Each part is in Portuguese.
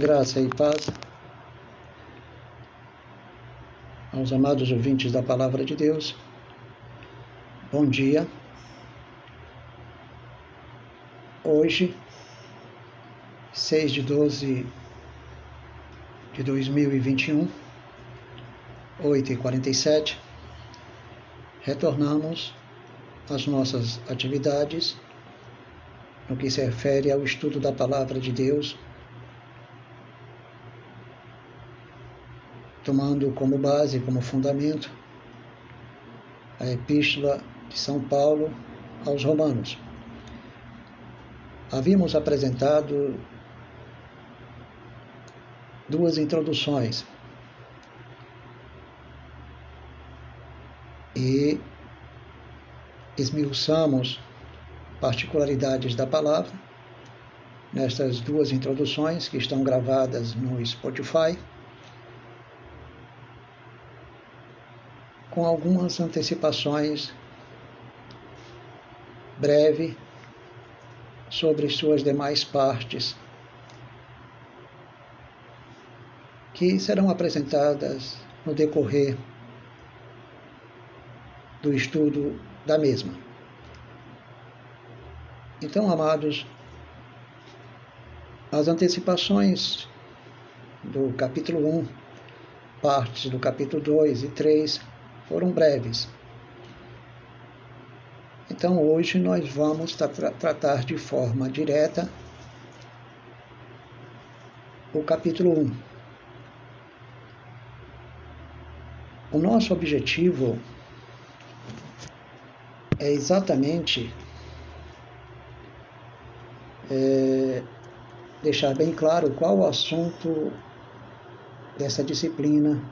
Graça e paz aos amados ouvintes da Palavra de Deus. Bom dia. Hoje, 6 de 12 de 2021, 8h47, retornamos às nossas atividades no que se refere ao estudo da Palavra de Deus tomando como base, como fundamento, a Epístola de São Paulo aos Romanos. Havíamos apresentado duas introduções e esmiuçamos particularidades da palavra nestas duas introduções que estão gravadas no Spotify. Com algumas antecipações breve sobre suas demais partes, que serão apresentadas no decorrer do estudo da mesma. Então, amados, as antecipações do capítulo 1, partes do capítulo 2 e 3 foram breves. Então hoje nós vamos tra tratar de forma direta o capítulo 1. O nosso objetivo é exatamente é, deixar bem claro qual o assunto dessa disciplina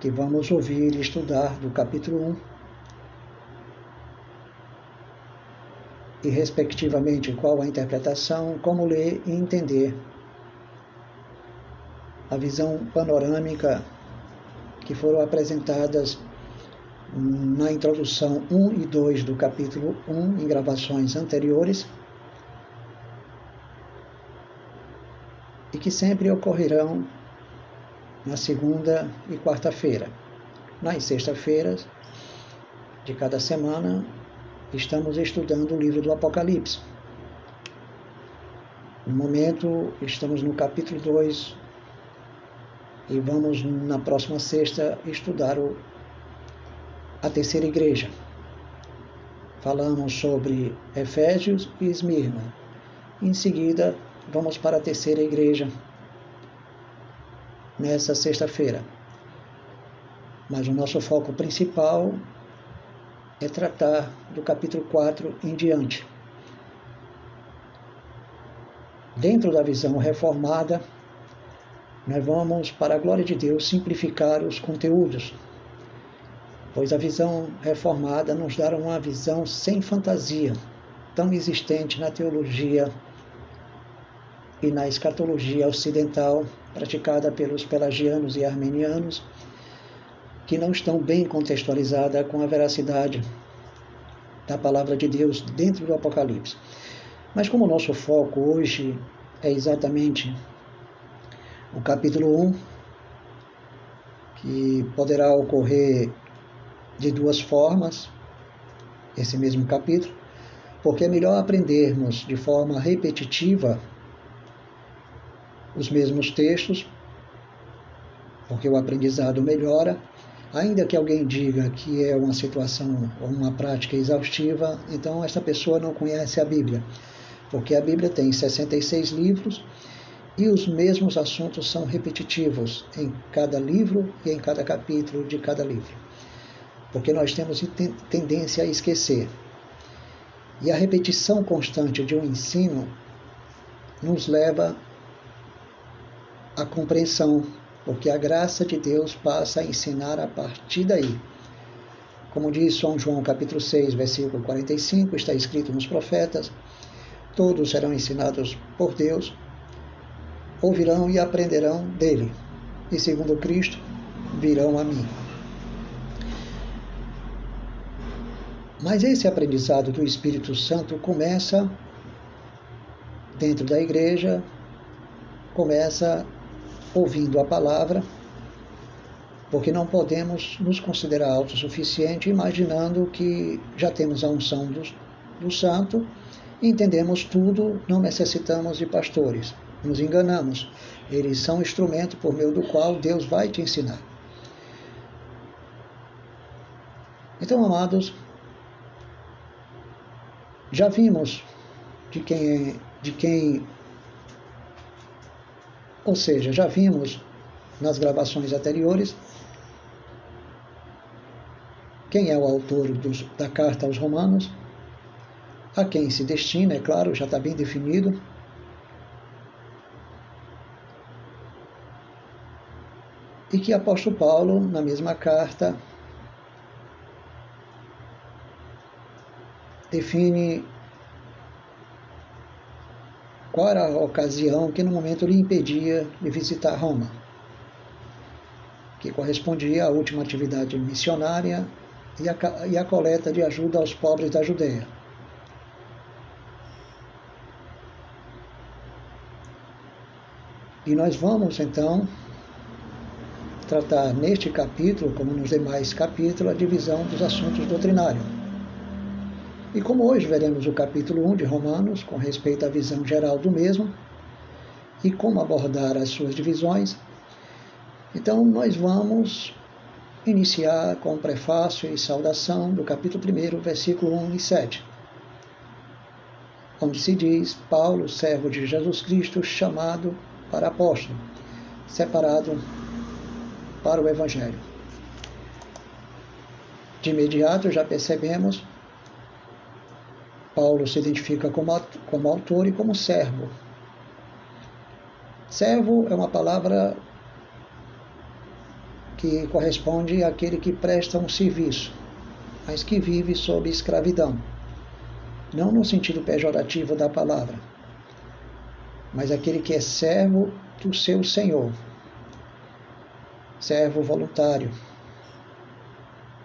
que vamos ouvir e estudar do capítulo 1 e, respectivamente, qual a interpretação, como ler e entender a visão panorâmica que foram apresentadas na introdução 1 e 2 do capítulo 1 em gravações anteriores e que sempre ocorrerão na segunda e quarta-feira. Nas sexta-feiras de cada semana, estamos estudando o livro do Apocalipse. No momento, estamos no capítulo 2 e vamos, na próxima sexta, estudar o, a terceira igreja. Falamos sobre Efésios e Esmirna. Em seguida, vamos para a terceira igreja, nessa sexta-feira. Mas o nosso foco principal é tratar do capítulo 4 em diante. Dentro da visão reformada, nós vamos, para a glória de Deus, simplificar os conteúdos, pois a visão reformada nos dá uma visão sem fantasia, tão existente na teologia e na escatologia ocidental praticada pelos pelagianos e armenianos, que não estão bem contextualizada com a veracidade da palavra de Deus dentro do Apocalipse. Mas como o nosso foco hoje é exatamente o capítulo 1, que poderá ocorrer de duas formas, esse mesmo capítulo, porque é melhor aprendermos de forma repetitiva os mesmos textos, porque o aprendizado melhora. Ainda que alguém diga que é uma situação ou uma prática exaustiva, então essa pessoa não conhece a Bíblia, porque a Bíblia tem 66 livros e os mesmos assuntos são repetitivos em cada livro e em cada capítulo de cada livro. Porque nós temos tendência a esquecer. E a repetição constante de um ensino nos leva a compreensão, porque a graça de Deus passa a ensinar a partir daí. Como diz São João capítulo 6, versículo 45, está escrito nos profetas, todos serão ensinados por Deus, ouvirão e aprenderão dele, e segundo Cristo, virão a mim. Mas esse aprendizado do Espírito Santo começa dentro da igreja, começa ouvindo a palavra, porque não podemos nos considerar autossuficientes imaginando que já temos a unção do, do santo e entendemos tudo, não necessitamos de pastores. Nos enganamos. Eles são instrumento por meio do qual Deus vai te ensinar. Então, amados, já vimos de quem, de quem, ou seja, já vimos nas gravações anteriores quem é o autor dos, da carta aos Romanos, a quem se destina, é claro, já está bem definido. E que apóstolo Paulo, na mesma carta, define qual era a ocasião que no momento lhe impedia de visitar Roma, que correspondia à última atividade missionária e a, e a coleta de ajuda aos pobres da Judéia. E nós vamos então tratar neste capítulo, como nos demais capítulos, a divisão dos assuntos doutrinários. E como hoje veremos o capítulo 1 de Romanos, com respeito à visão geral do mesmo, e como abordar as suas divisões, então nós vamos iniciar com o prefácio e saudação do capítulo 1, versículo 1 e 7, onde se diz: Paulo, servo de Jesus Cristo, chamado para apóstolo, separado para o Evangelho. De imediato já percebemos Paulo se identifica como, como autor e como servo. Servo é uma palavra que corresponde àquele que presta um serviço, mas que vive sob escravidão. Não no sentido pejorativo da palavra, mas aquele que é servo do seu Senhor, servo voluntário,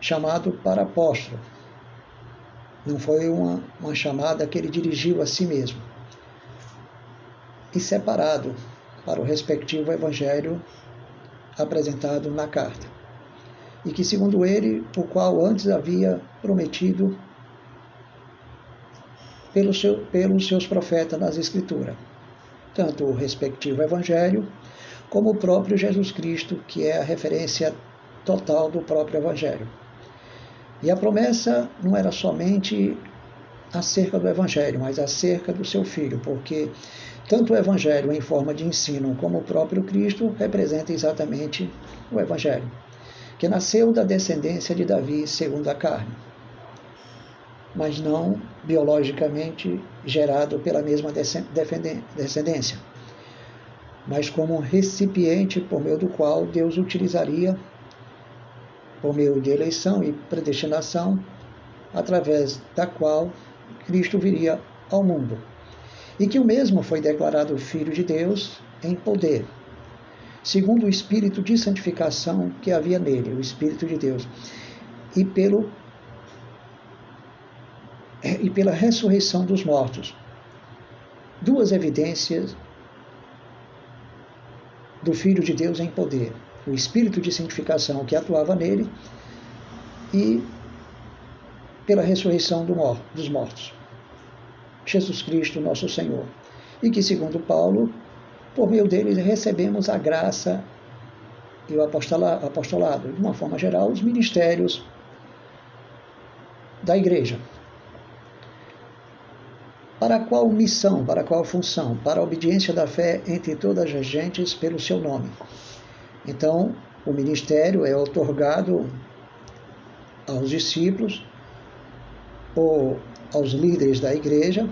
chamado para apóstolo não foi uma, uma chamada que ele dirigiu a si mesmo. E separado para o respectivo evangelho apresentado na carta. E que, segundo ele, o qual antes havia prometido pelo seu, pelos seus profetas nas Escrituras, tanto o respectivo evangelho como o próprio Jesus Cristo, que é a referência total do próprio evangelho. E a promessa não era somente acerca do Evangelho, mas acerca do seu Filho, porque tanto o Evangelho em forma de ensino como o próprio Cristo representa exatamente o Evangelho, que nasceu da descendência de Davi segundo a carne, mas não biologicamente gerado pela mesma descendência, mas como um recipiente por meio do qual Deus utilizaria por meio de eleição e predestinação, através da qual Cristo viria ao mundo. E que o mesmo foi declarado Filho de Deus em poder, segundo o espírito de santificação que havia nele, o Espírito de Deus, e, pelo, e pela ressurreição dos mortos. Duas evidências do Filho de Deus em poder o espírito de santificação que atuava nele e pela ressurreição do dos mortos. Jesus Cristo, nosso Senhor. E que, segundo Paulo, por meio dele recebemos a graça e o apostolado, de uma forma geral, os ministérios da igreja. Para qual missão, para qual função? Para a obediência da fé entre todas as gentes pelo seu nome. Então, o ministério é otorgado aos discípulos ou aos líderes da igreja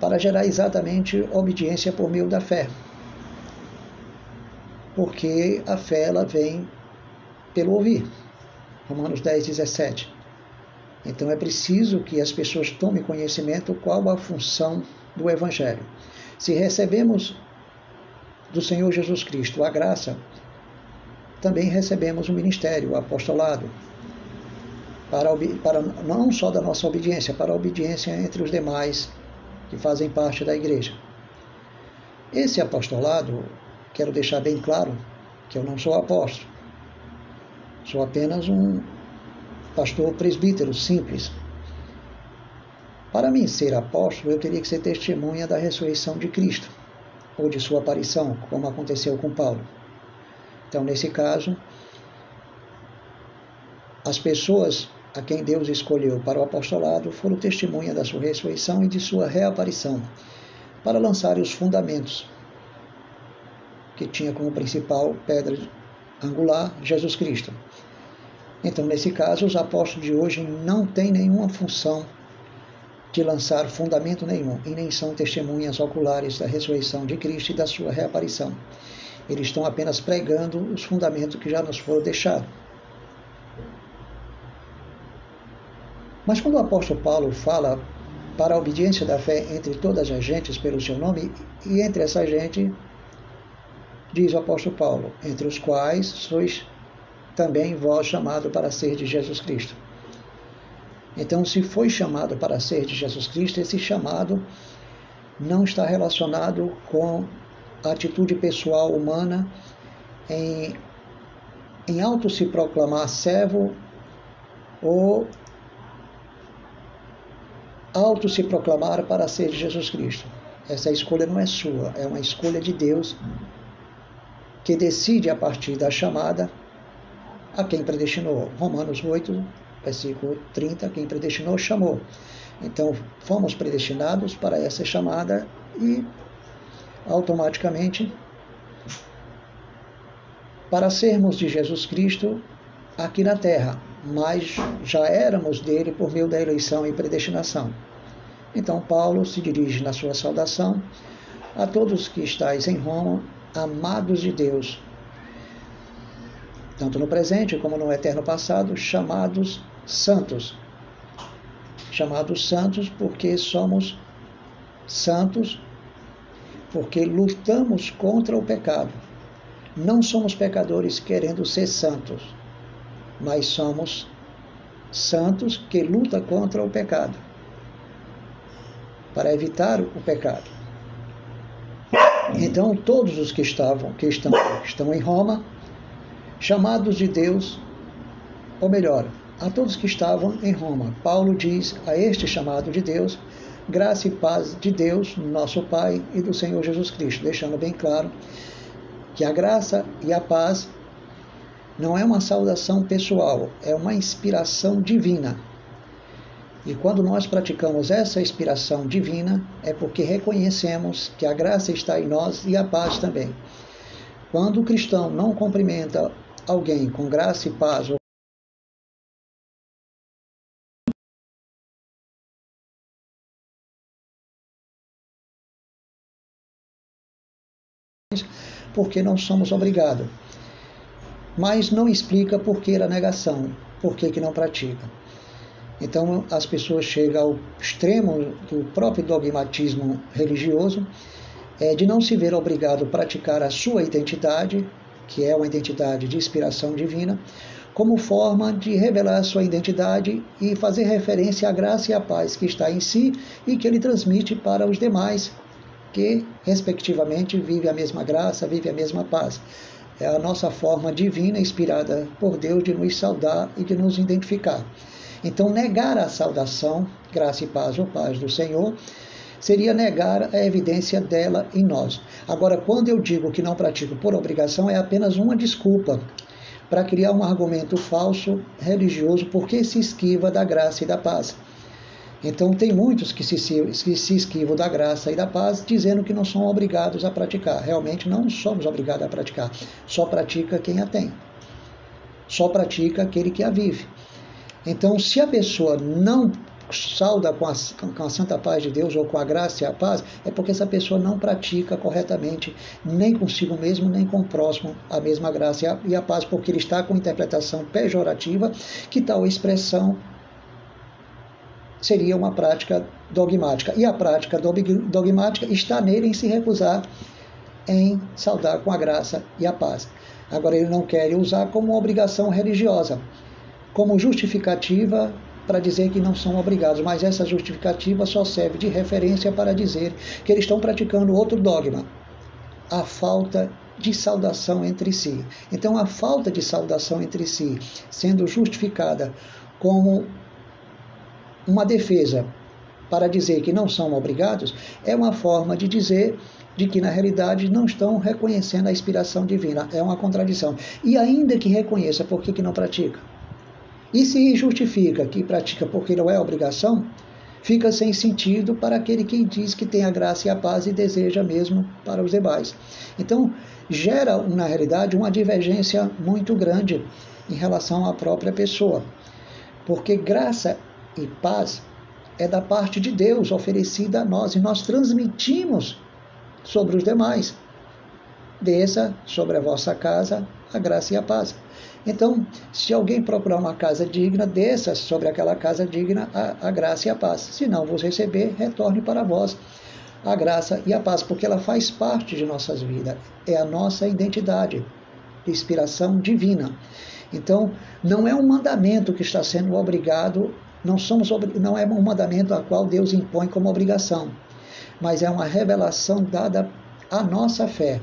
para gerar exatamente obediência por meio da fé. Porque a fé ela vem pelo ouvir. Romanos 10, 17. Então é preciso que as pessoas tomem conhecimento qual a função do Evangelho. Se recebemos do Senhor Jesus Cristo, a graça, também recebemos o ministério, o apostolado, para, para não só da nossa obediência, para a obediência entre os demais que fazem parte da igreja. Esse apostolado, quero deixar bem claro que eu não sou apóstolo, sou apenas um pastor presbítero simples. Para mim ser apóstolo, eu teria que ser testemunha da ressurreição de Cristo ou de sua aparição, como aconteceu com Paulo. Então, nesse caso, as pessoas a quem Deus escolheu para o apostolado foram testemunha da sua ressurreição e de sua reaparição, para lançar os fundamentos, que tinha como principal pedra angular Jesus Cristo. Então, nesse caso, os apóstolos de hoje não têm nenhuma função de lançar fundamento nenhum e nem são testemunhas oculares da ressurreição de Cristo e da sua reaparição. Eles estão apenas pregando os fundamentos que já nos foram deixados. Mas quando o apóstolo Paulo fala para a obediência da fé entre todas as gentes pelo seu nome, e entre essa gente, diz o apóstolo Paulo, entre os quais sois também vós chamado para ser de Jesus Cristo. Então, se foi chamado para ser de Jesus Cristo, esse chamado não está relacionado com a atitude pessoal humana em, em auto se proclamar servo ou auto se proclamar para ser de Jesus Cristo. Essa escolha não é sua, é uma escolha de Deus que decide a partir da chamada a quem predestinou. Romanos 8, versículo 30, quem predestinou chamou. Então, fomos predestinados para essa chamada e automaticamente para sermos de Jesus Cristo aqui na terra, mas já éramos dele por meio da eleição e predestinação. Então, Paulo se dirige na sua saudação a todos que estáis em Roma, amados de Deus, tanto no presente como no eterno passado, chamados santos. Chamados santos porque somos santos, porque lutamos contra o pecado. Não somos pecadores querendo ser santos, mas somos santos que luta contra o pecado, para evitar o pecado. Então, todos os que estavam, que estão, estão em Roma, chamados de Deus, ou melhor, a todos que estavam em Roma. Paulo diz a este chamado de Deus, graça e paz de Deus, nosso Pai e do Senhor Jesus Cristo, deixando bem claro que a graça e a paz não é uma saudação pessoal, é uma inspiração divina. E quando nós praticamos essa inspiração divina, é porque reconhecemos que a graça está em nós e a paz também. Quando o cristão não cumprimenta alguém com graça e paz porque não somos obrigados. Mas não explica por que a negação, por que, que não pratica. Então as pessoas chegam ao extremo do próprio dogmatismo religioso, é, de não se ver obrigado a praticar a sua identidade, que é uma identidade de inspiração divina, como forma de revelar sua identidade e fazer referência à graça e à paz que está em si e que ele transmite para os demais, que, respectivamente, vive a mesma graça, vive a mesma paz. É a nossa forma divina, inspirada por Deus, de nos saudar e de nos identificar. Então, negar a saudação, graça e paz ou paz do Senhor, seria negar a evidência dela em nós. Agora, quando eu digo que não pratico por obrigação, é apenas uma desculpa para criar um argumento falso religioso porque se esquiva da graça e da paz. Então, tem muitos que se, que se esquivam da graça e da paz, dizendo que não são obrigados a praticar. Realmente não somos obrigados a praticar. Só pratica quem a tem. Só pratica aquele que a vive. Então, se a pessoa não salda com a, com a santa paz de Deus ou com a graça e a paz, é porque essa pessoa não pratica corretamente, nem consigo mesmo, nem com o próximo, a mesma graça e a, e a paz, porque ele está com interpretação pejorativa, que tal expressão seria uma prática dogmática. E a prática dogmática está nele em se recusar em saudar com a graça e a paz. Agora, ele não quer usar como obrigação religiosa, como justificativa para dizer que não são obrigados, mas essa justificativa só serve de referência para dizer que eles estão praticando outro dogma, a falta de saudação entre si. Então, a falta de saudação entre si, sendo justificada como uma defesa para dizer que não são obrigados, é uma forma de dizer de que na realidade não estão reconhecendo a inspiração divina. É uma contradição. E ainda que reconheça, por que, que não pratica? E se justifica que pratica porque não é obrigação, fica sem sentido para aquele que diz que tem a graça e a paz e deseja mesmo para os demais. Então, gera, na realidade, uma divergência muito grande em relação à própria pessoa. Porque graça e paz é da parte de Deus oferecida a nós e nós transmitimos sobre os demais. Desça sobre a vossa casa a graça e a paz. Então, se alguém procurar uma casa digna, desça sobre aquela casa digna a, a graça e a paz. Se não vos receber, retorne para vós a graça e a paz, porque ela faz parte de nossas vidas, é a nossa identidade, de inspiração divina. Então, não é um mandamento que está sendo obrigado, não, somos, não é um mandamento a qual Deus impõe como obrigação, mas é uma revelação dada à nossa fé.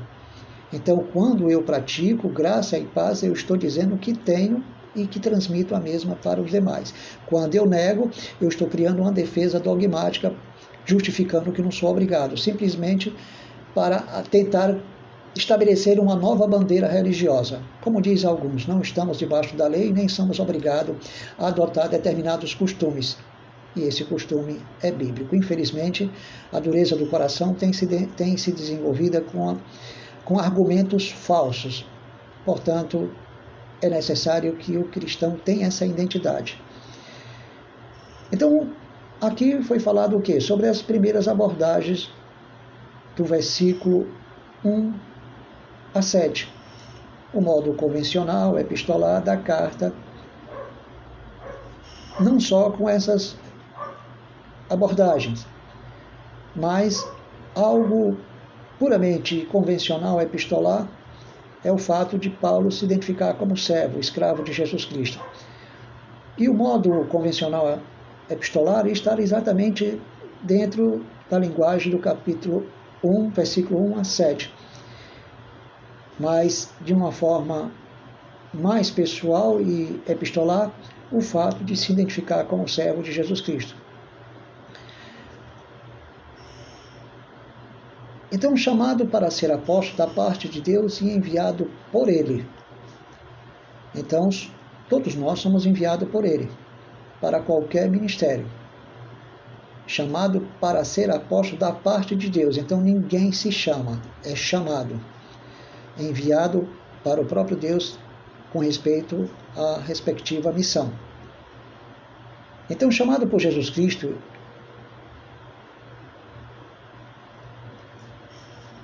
Então, quando eu pratico graça e paz, eu estou dizendo que tenho e que transmito a mesma para os demais. Quando eu nego, eu estou criando uma defesa dogmática justificando que não sou obrigado, simplesmente para tentar estabelecer uma nova bandeira religiosa. Como diz alguns, não estamos debaixo da lei nem somos obrigados a adotar determinados costumes. E esse costume é bíblico. Infelizmente, a dureza do coração tem se, de, tem se desenvolvida com, a, com argumentos falsos. Portanto, é necessário que o cristão tenha essa identidade. Então, Aqui foi falado o quê? Sobre as primeiras abordagens do versículo 1 a 7. O modo convencional, epistolar da carta, não só com essas abordagens, mas algo puramente convencional, epistolar, é o fato de Paulo se identificar como servo, escravo de Jesus Cristo. E o modo convencional epistolar e estar exatamente dentro da linguagem do capítulo 1, versículo 1 a 7. Mas de uma forma mais pessoal e epistolar, o fato de se identificar como servo de Jesus Cristo. Então, chamado para ser apóstolo da parte de Deus e enviado por Ele. Então, todos nós somos enviados por Ele para qualquer ministério. Chamado para ser apóstolo da parte de Deus. Então ninguém se chama, é chamado. Enviado para o próprio Deus com respeito à respectiva missão. Então, chamado por Jesus Cristo,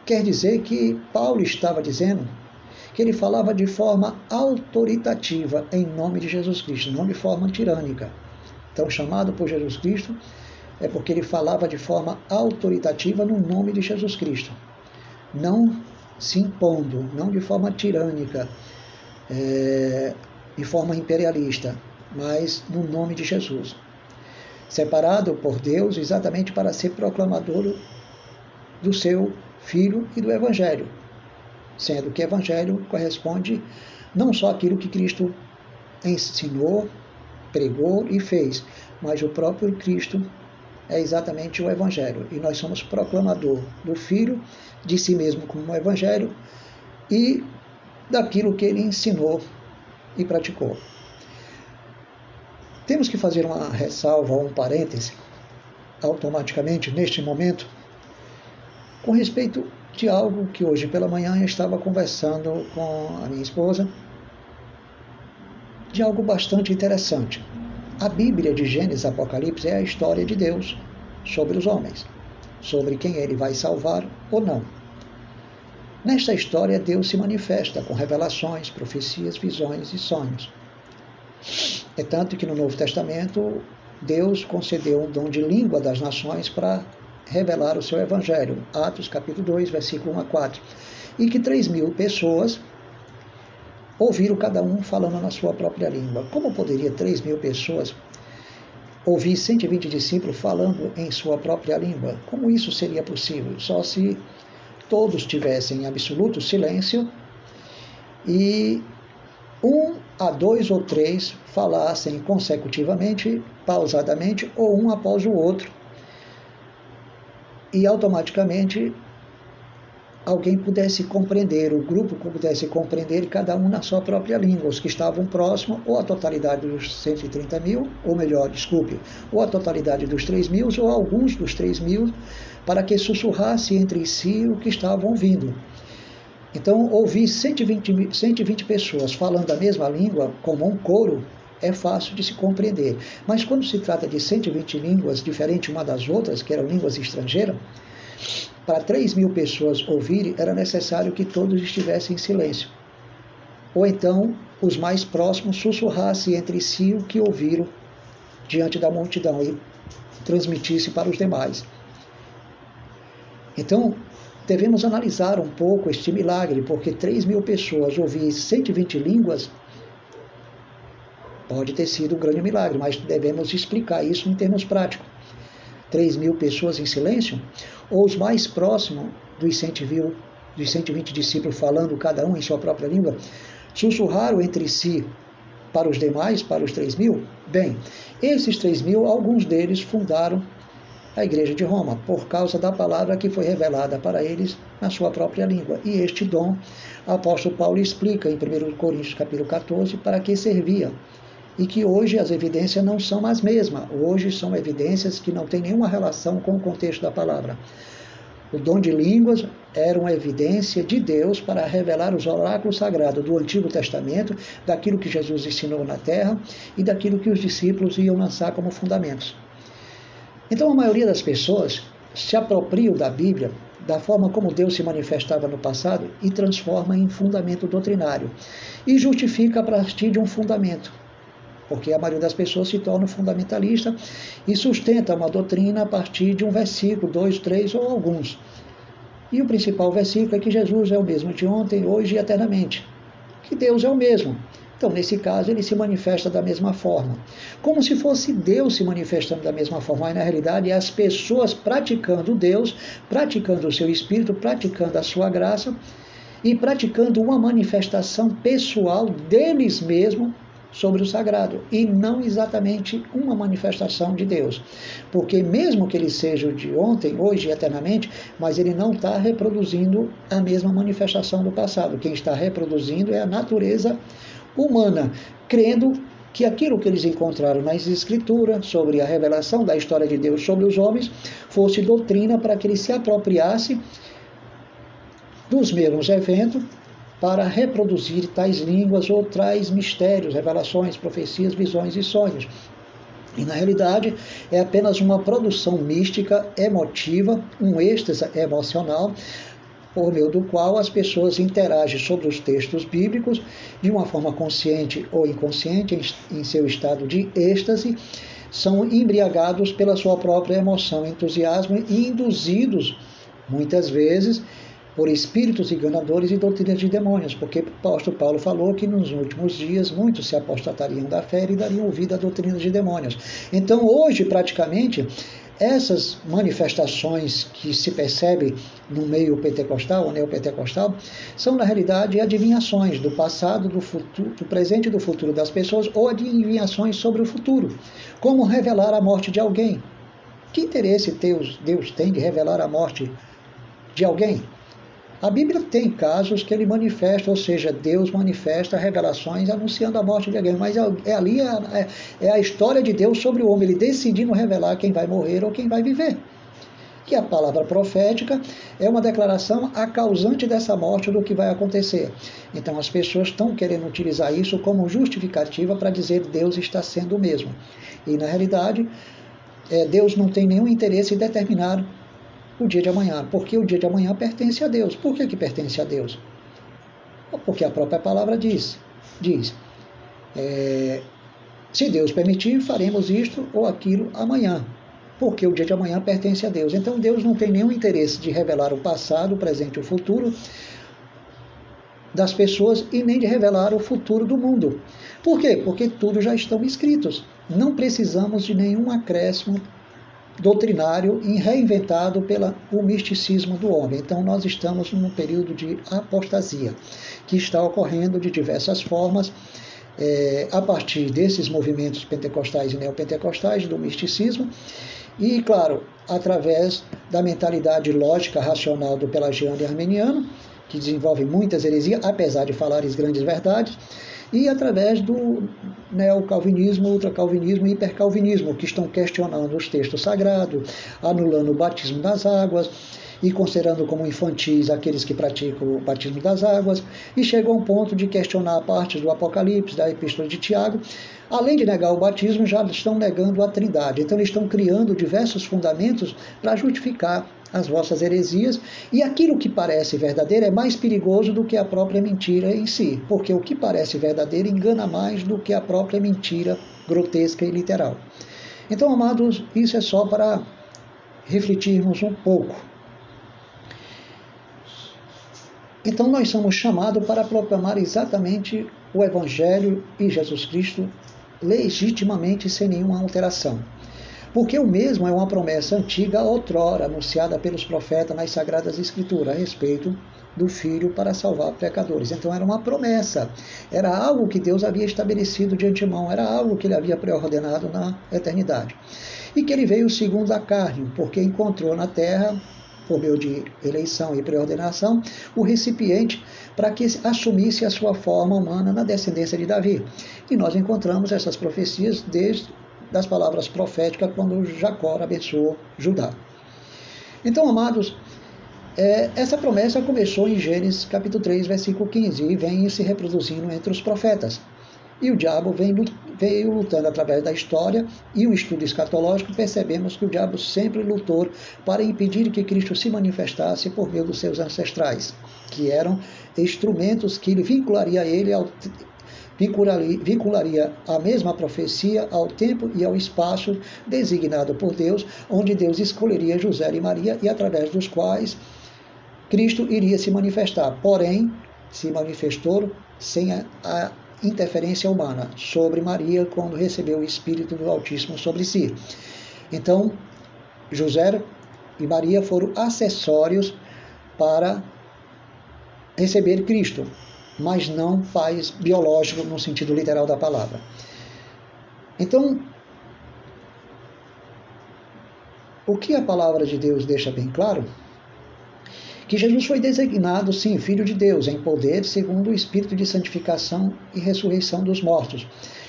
quer dizer que Paulo estava dizendo que ele falava de forma autoritativa em nome de Jesus Cristo, não de forma tirânica. Então, chamado por Jesus Cristo é porque ele falava de forma autoritativa no nome de Jesus Cristo, não se impondo, não de forma tirânica, é, de forma imperialista, mas no nome de Jesus. Separado por Deus exatamente para ser proclamador do seu Filho e do Evangelho, sendo que Evangelho corresponde não só àquilo que Cristo ensinou, pregou e fez, mas o próprio Cristo é exatamente o Evangelho. E nós somos proclamador do Filho, de si mesmo como Evangelho e daquilo que ele ensinou e praticou. Temos que fazer uma ressalva um parêntese automaticamente neste momento com respeito de algo que hoje pela manhã eu estava conversando com a minha esposa de algo bastante interessante. A Bíblia de Gênesis Apocalipse é a história de Deus sobre os homens, sobre quem ele vai salvar ou não. Nesta história, Deus se manifesta com revelações, profecias, visões e sonhos. É tanto que no Novo Testamento, Deus concedeu um dom de língua das nações para revelar o seu evangelho. Atos capítulo 2, versículo 1 a 4. E que 3 mil pessoas ouviram cada um falando na sua própria língua. Como poderia 3 mil pessoas ouvir 120 discípulos falando em sua própria língua? Como isso seria possível? Só se todos tivessem absoluto silêncio e um a dois ou três falassem consecutivamente, pausadamente, ou um após o outro. E automaticamente alguém pudesse compreender, o grupo pudesse compreender, cada um na sua própria língua, os que estavam próximos, ou a totalidade dos 130 mil, ou melhor, desculpe, ou a totalidade dos 3 mil, ou alguns dos 3 mil, para que sussurrasse entre si o que estavam ouvindo. Então, ouvir 120, 120 pessoas falando a mesma língua, como um coro, é fácil de se compreender. Mas quando se trata de 120 línguas diferentes uma das outras, que eram línguas estrangeiras, para 3 mil pessoas ouvirem, era necessário que todos estivessem em silêncio. Ou então, os mais próximos sussurrassem entre si o que ouviram diante da multidão e transmitisse para os demais. Então, devemos analisar um pouco este milagre, porque 3 mil pessoas ouvir 120 línguas pode ter sido um grande milagre, mas devemos explicar isso em termos práticos. 3 mil pessoas em silêncio, ou os mais próximos dos 120, dos 120 discípulos falando cada um em sua própria língua, sussurraram entre si para os demais, para os 3 mil? Bem, esses 3 mil, alguns deles fundaram a Igreja de Roma, por causa da palavra que foi revelada para eles na sua própria língua. E este dom, o apóstolo Paulo explica em 1 Coríntios capítulo 14 para que servia. E que hoje as evidências não são as mesmas. Hoje são evidências que não têm nenhuma relação com o contexto da palavra. O dom de línguas era uma evidência de Deus para revelar os oráculos sagrados do Antigo Testamento, daquilo que Jesus ensinou na terra e daquilo que os discípulos iam lançar como fundamentos. Então a maioria das pessoas se apropriam da Bíblia da forma como Deus se manifestava no passado e transforma em fundamento doutrinário e justifica a partir de um fundamento. Porque a maioria das pessoas se torna fundamentalista e sustenta uma doutrina a partir de um versículo, dois, três ou alguns. E o principal versículo é que Jesus é o mesmo de ontem, hoje e eternamente. Que Deus é o mesmo. Então, nesse caso, ele se manifesta da mesma forma. Como se fosse Deus se manifestando da mesma forma, mas na realidade é as pessoas praticando Deus, praticando o seu espírito, praticando a sua graça e praticando uma manifestação pessoal deles mesmos sobre o sagrado e não exatamente uma manifestação de Deus. Porque mesmo que ele seja o de ontem, hoje e eternamente, mas ele não está reproduzindo a mesma manifestação do passado. Quem está reproduzindo é a natureza humana, crendo que aquilo que eles encontraram nas Escrituras sobre a revelação da história de Deus sobre os homens fosse doutrina para que eles se apropriassem dos mesmos eventos para reproduzir tais línguas ou tais mistérios, revelações, profecias, visões e sonhos. E na realidade é apenas uma produção mística, emotiva, um êxtase emocional, por meio do qual as pessoas interagem sobre os textos bíblicos de uma forma consciente ou inconsciente, em seu estado de êxtase, são embriagados pela sua própria emoção, entusiasmo e induzidos, muitas vezes, por espíritos enganadores e doutrinas de demônios, porque o apóstolo Paulo falou que nos últimos dias muitos se apostatariam da fé e dariam ouvido a doutrinas de demônios. Então, hoje, praticamente, essas manifestações que se percebe no meio pentecostal, ou neopentecostal, são na realidade adivinhações do passado, do futuro, do presente e do futuro das pessoas, ou adivinhações sobre o futuro, como revelar a morte de alguém. Que interesse Deus, Deus tem de revelar a morte de alguém? A Bíblia tem casos que ele manifesta, ou seja, Deus manifesta revelações anunciando a morte de alguém, mas é, é ali é, é a história de Deus sobre o homem, ele decidindo revelar quem vai morrer ou quem vai viver. Que a palavra profética é uma declaração a causante dessa morte do que vai acontecer. Então as pessoas estão querendo utilizar isso como justificativa para dizer Deus está sendo o mesmo. E na realidade, é, Deus não tem nenhum interesse em determinar o dia de amanhã, porque o dia de amanhã pertence a Deus. Por que, que pertence a Deus? Porque a própria palavra diz, diz, é, se Deus permitir, faremos isto ou aquilo amanhã, porque o dia de amanhã pertence a Deus. Então Deus não tem nenhum interesse de revelar o passado, o presente e o futuro das pessoas e nem de revelar o futuro do mundo. Por quê? Porque tudo já estão escritos. Não precisamos de nenhum acréscimo doutrinário e reinventado pelo misticismo do homem. Então, nós estamos num período de apostasia que está ocorrendo de diversas formas. É, a partir desses movimentos pentecostais e neopentecostais, do misticismo, e, claro, através da mentalidade lógica racional do pelagiano e armeniano, que desenvolve muitas heresias, apesar de falar as grandes verdades, e através do neocalvinismo, ultracalvinismo e hipercalvinismo, que estão questionando os textos sagrados, anulando o batismo das águas e considerando como infantis aqueles que praticam o batismo das águas, e chegou a um ponto de questionar partes do Apocalipse, da Epístola de Tiago, além de negar o batismo, já estão negando a Trindade. Então, eles estão criando diversos fundamentos para justificar as vossas heresias, e aquilo que parece verdadeiro é mais perigoso do que a própria mentira em si, porque o que parece verdadeiro engana mais do que a própria mentira grotesca e literal. Então, amados, isso é só para refletirmos um pouco. Então, nós somos chamados para proclamar exatamente o Evangelho e Jesus Cristo legitimamente, sem nenhuma alteração porque o mesmo é uma promessa antiga, outrora anunciada pelos profetas nas Sagradas Escrituras a respeito do Filho para salvar pecadores. Então era uma promessa, era algo que Deus havia estabelecido de antemão, era algo que ele havia preordenado na eternidade. E que ele veio segundo a carne, porque encontrou na terra, por meio de eleição e preordenação, o recipiente para que assumisse a sua forma humana na descendência de Davi. E nós encontramos essas profecias desde das palavras proféticas quando Jacó abençoou Judá. Então, amados, é, essa promessa começou em Gênesis capítulo 3, versículo 15, e vem se reproduzindo entre os profetas. E o diabo vem, veio lutando através da história e o estudo escatológico, percebemos que o diabo sempre lutou para impedir que Cristo se manifestasse por meio dos seus ancestrais, que eram instrumentos que ele vincularia ele ao vincularia a mesma profecia ao tempo e ao espaço designado por Deus, onde Deus escolheria José e Maria e através dos quais Cristo iria se manifestar. Porém, se manifestou sem a, a interferência humana sobre Maria quando recebeu o Espírito do Altíssimo sobre si. Então, José e Maria foram acessórios para receber Cristo mas não pais biológico no sentido literal da palavra. Então, o que a palavra de Deus deixa bem claro? Que Jesus foi designado, sim, Filho de Deus, em poder, segundo o Espírito de santificação e ressurreição dos mortos.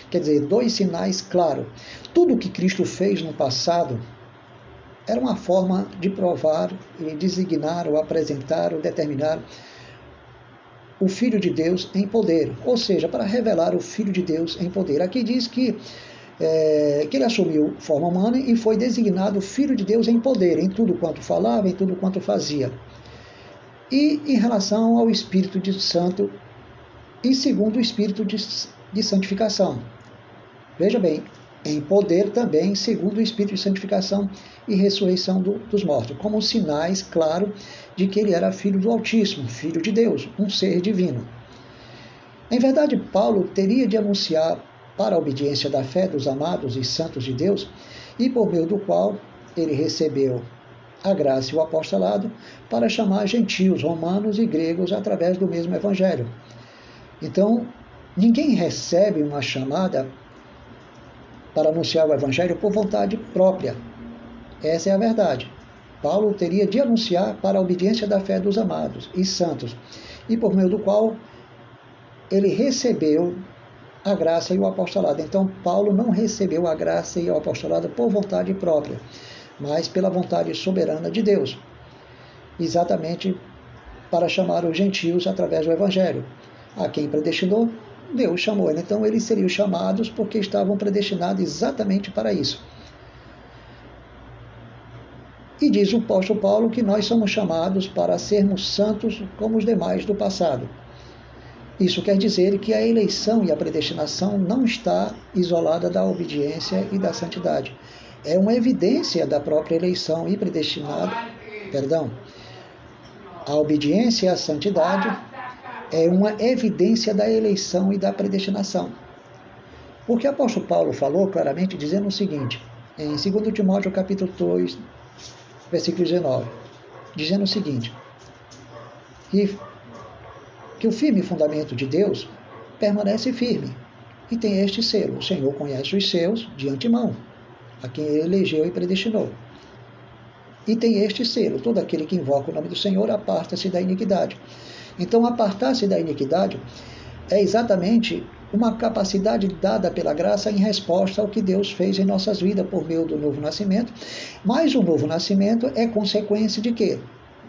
Quer dizer, dois sinais claros. Tudo o que Cristo fez no passado era uma forma de provar e designar ou apresentar ou determinar o Filho de Deus em poder, ou seja, para revelar o Filho de Deus em poder. Aqui diz que, é, que ele assumiu forma humana e foi designado Filho de Deus em poder, em tudo quanto falava, em tudo quanto fazia. E em relação ao Espírito de Santo, e segundo o Espírito de, de santificação. Veja bem, em poder também, segundo o Espírito de santificação e ressurreição do, dos mortos, como sinais, claro, de que ele era filho do Altíssimo, filho de Deus, um ser divino. Em verdade, Paulo teria de anunciar para a obediência da fé dos amados e santos de Deus, e por meio do qual ele recebeu a graça e o apostolado para chamar gentios, romanos e gregos através do mesmo evangelho. Então, ninguém recebe uma chamada para anunciar o evangelho por vontade própria. Essa é a verdade. Paulo teria de anunciar para a obediência da fé dos amados e santos, e por meio do qual ele recebeu a graça e o apostolado. Então, Paulo não recebeu a graça e o apostolado por vontade própria, mas pela vontade soberana de Deus, exatamente para chamar os gentios através do evangelho. A quem predestinou, Deus chamou ele. Então, eles seriam chamados porque estavam predestinados exatamente para isso. E diz o apóstolo Paulo que nós somos chamados para sermos santos como os demais do passado. Isso quer dizer que a eleição e a predestinação não está isolada da obediência e da santidade. É uma evidência da própria eleição e predestinado, perdão. A obediência e a santidade é uma evidência da eleição e da predestinação. Porque o apóstolo Paulo falou claramente dizendo o seguinte: em 2 Timóteo capítulo 2, versículo 19, dizendo o seguinte, que, que o firme fundamento de Deus permanece firme, e tem este selo, o Senhor conhece os seus de antemão, a quem ele elegeu e predestinou. E tem este selo: todo aquele que invoca o nome do Senhor aparta-se da iniquidade. Então, apartar-se da iniquidade é exatamente uma capacidade dada pela graça em resposta ao que Deus fez em nossas vidas por meio do novo nascimento. Mas o novo nascimento é consequência de quê?